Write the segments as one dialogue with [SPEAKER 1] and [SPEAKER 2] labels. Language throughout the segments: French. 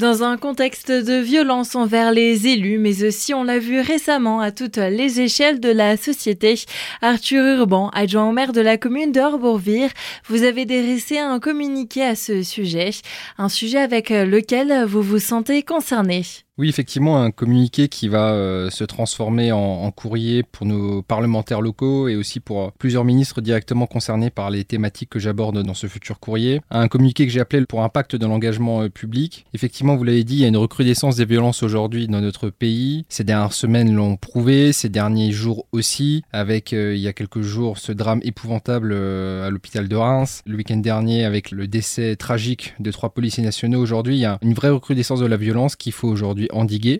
[SPEAKER 1] Dans un contexte de violence envers les élus, mais aussi on l'a vu récemment à toutes les échelles de la société, Arthur Urban, adjoint au maire de la commune d'Orbourvire, vous avez dressé un communiqué à ce sujet, un sujet avec lequel vous vous sentez concerné.
[SPEAKER 2] Oui, effectivement, un communiqué qui va euh, se transformer en, courrier pour nos parlementaires locaux et aussi pour euh, plusieurs ministres directement concernés par les thématiques que j'aborde dans ce futur courrier. Un communiqué que j'ai appelé pour impact de l'engagement euh, public. Effectivement, vous l'avez dit, il y a une recrudescence des violences aujourd'hui dans notre pays. Ces dernières semaines l'ont prouvé, ces derniers jours aussi, avec il y a quelques jours ce drame épouvantable à l'hôpital de Reims. Le week-end dernier, avec le décès tragique de trois policiers nationaux, aujourd'hui, il y a une vraie recrudescence de la violence qu'il faut aujourd'hui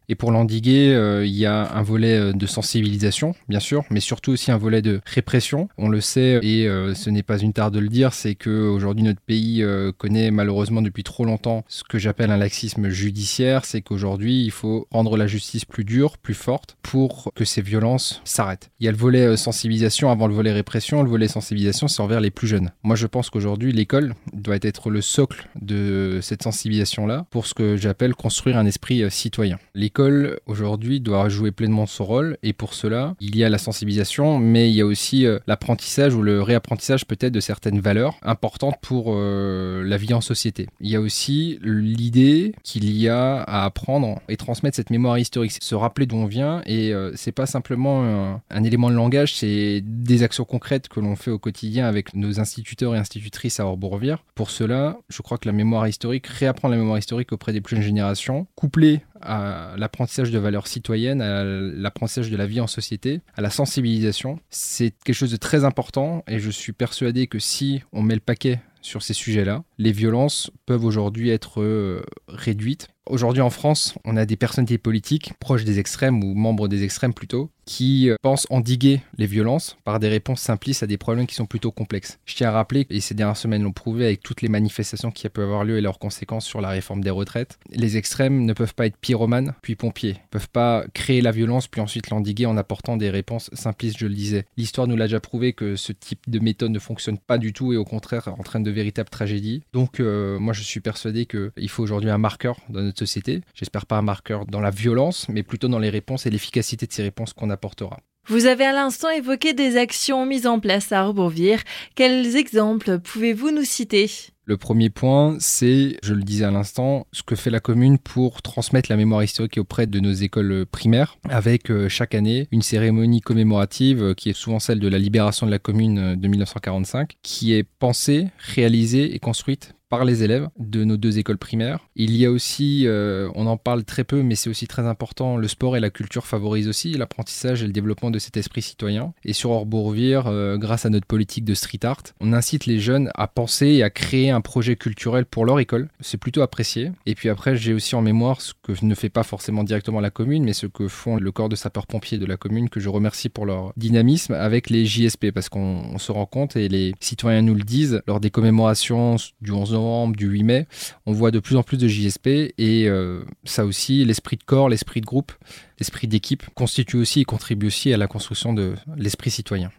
[SPEAKER 2] Et pour l'endiguer, euh, il y a un volet euh, de sensibilisation, bien sûr, mais surtout aussi un volet de répression. On le sait, et euh, ce n'est pas une tare de le dire, c'est qu'aujourd'hui notre pays connaît malheureusement depuis trop longtemps ce que j'appelle un laxisme judiciaire. C'est qu'aujourd'hui, il faut rendre la justice plus dure, plus forte, pour que ces violences s'arrêtent. Il y a le volet sensibilisation avant le volet répression. Le volet sensibilisation, c'est envers les plus jeunes. Moi, je pense qu'aujourd'hui, l'école doit être le socle de cette sensibilisation-là pour ce que j'appelle construire un esprit citoyen L'école aujourd'hui doit jouer pleinement son rôle et pour cela, il y a la sensibilisation, mais il y a aussi euh, l'apprentissage ou le réapprentissage peut-être de certaines valeurs importantes pour euh, la vie en société. Il y a aussi l'idée qu'il y a à apprendre et transmettre cette mémoire historique, se rappeler d'où on vient et euh, c'est pas simplement un, élément de langage, c'est des actions concrètes que l'on fait au quotidien avec nos instituteurs et institutrices à Orbourvire. Pour cela, je crois que la mémoire historique, réapprendre la mémoire historique auprès des plus jeunes générations, couplée à l'apprentissage de valeurs citoyennes, à l'apprentissage de la vie en société, à la sensibilisation. C'est quelque chose de très important et je suis persuadé que si on met le paquet sur ces sujets-là, les violences peuvent aujourd'hui être euh, réduites Aujourd'hui en France, on a des personnalités politiques proches des extrêmes ou membres des extrêmes plutôt, qui euh, pensent endiguer les violences par des réponses simplistes à des problèmes qui sont plutôt complexes. Je tiens à rappeler, et ces dernières semaines l'ont prouvé avec toutes les manifestations qui peuvent avoir lieu et leurs conséquences sur la réforme des retraites, les extrêmes ne peuvent pas être pyromanes puis pompiers, ne peuvent pas créer la violence puis ensuite l'endiguer en apportant des réponses simplistes, je le disais. L'histoire nous l'a déjà prouvé que ce type de méthode ne fonctionne pas du tout et au contraire entraîne de véritables tragédies. Donc euh, moi je suis persuadé qu'il faut aujourd'hui un marqueur dans notre société. J'espère pas un marqueur dans la violence, mais plutôt dans les réponses et l'efficacité de ces réponses qu'on apportera.
[SPEAKER 1] Vous avez à l'instant évoqué des actions mises en place à Arbourvire. Quels exemples pouvez-vous nous citer?
[SPEAKER 2] Le premier point, c'est, je le disais à l'instant, ce que fait la commune pour transmettre la mémoire historique auprès de nos écoles primaires, avec euh, chaque année une cérémonie commémorative euh, qui est souvent celle de la libération de la commune euh, de 1945, qui est pensée, réalisée et construite par les élèves de nos deux écoles primaires. Il y a aussi, euh, on en parle très peu, mais c'est aussi très important, le sport et la culture favorisent aussi l'apprentissage et le développement de cet esprit citoyen. Et sur Orbourvire, euh, grâce à notre politique de street art, on incite les jeunes à penser et à créer un projet culturel pour leur école. C'est plutôt apprécié. Et puis après, j'ai aussi en mémoire ce que ne fait pas forcément directement la commune, mais ce que font le corps de sapeurs-pompiers de la commune, que je remercie pour leur dynamisme avec les JSP, parce qu'on se rend compte, et les citoyens nous le disent, lors des commémorations du 11 du 8 mai, on voit de plus en plus de JSP et euh, ça aussi, l'esprit de corps, l'esprit de groupe, l'esprit d'équipe constitue aussi et contribue aussi à la construction de l'esprit citoyen.